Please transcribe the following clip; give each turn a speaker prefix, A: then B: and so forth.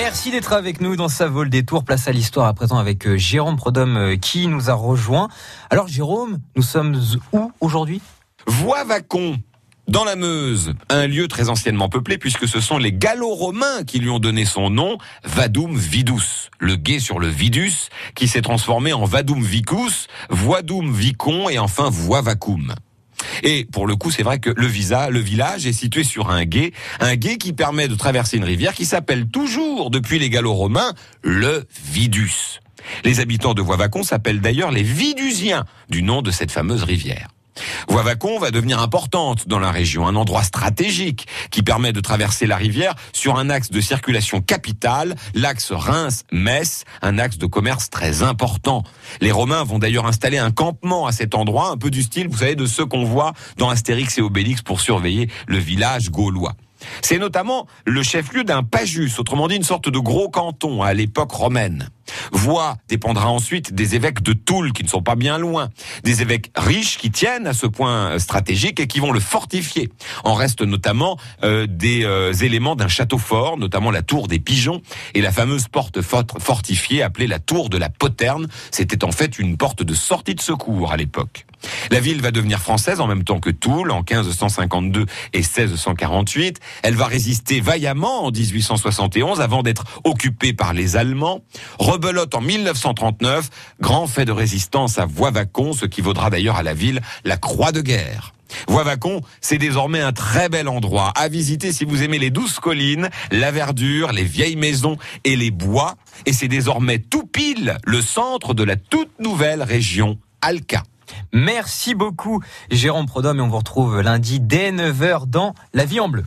A: Merci d'être avec nous dans sa vol des tours. Place à l'histoire à présent avec euh, Jérôme Prodhomme euh, qui nous a rejoint. Alors Jérôme, nous sommes où aujourd'hui?
B: Voie-Vacon, dans la Meuse, un lieu très anciennement peuplé puisque ce sont les Gallo-Romains qui lui ont donné son nom, Vadum Vidus, le guet sur le Vidus, qui s'est transformé en Vadum Vicus, Voidum Vicon et enfin Voie-Vacum. Et pour le coup, c'est vrai que le visa, le village est situé sur un gué, un gué qui permet de traverser une rivière qui s'appelle toujours, depuis les Gallo-Romains, le Vidus. Les habitants de Voivacon s'appellent d'ailleurs les Vidusiens, du nom de cette fameuse rivière. Voivacon va devenir importante dans la région, un endroit stratégique qui permet de traverser la rivière sur un axe de circulation capitale, l'axe Reims-Metz, un axe de commerce très important. Les Romains vont d'ailleurs installer un campement à cet endroit, un peu du style, vous savez, de ceux qu'on voit dans Astérix et Obélix pour surveiller le village gaulois. C'est notamment le chef-lieu d'un pajus, autrement dit une sorte de gros canton à l'époque romaine. Voix dépendra ensuite des évêques de Toul, qui ne sont pas bien loin. Des évêques riches qui tiennent à ce point stratégique et qui vont le fortifier. En restent notamment euh, des euh, éléments d'un château fort, notamment la tour des pigeons et la fameuse porte fortifiée appelée la tour de la poterne. C'était en fait une porte de sortie de secours à l'époque. La ville va devenir française en même temps que Toul en 1552 et 1648. Elle va résister vaillamment en 1871 avant d'être occupée par les Allemands rebelote en 1939, grand fait de résistance à Voivacon, ce qui vaudra d'ailleurs à la ville la croix de guerre. Voivacon, c'est désormais un très bel endroit à visiter si vous aimez les douces collines, la verdure, les vieilles maisons et les bois. Et c'est désormais tout pile le centre de la toute nouvelle région Alca.
A: Merci beaucoup Jérôme Prodhomme et on vous retrouve lundi dès 9h dans La Vie en Bleu.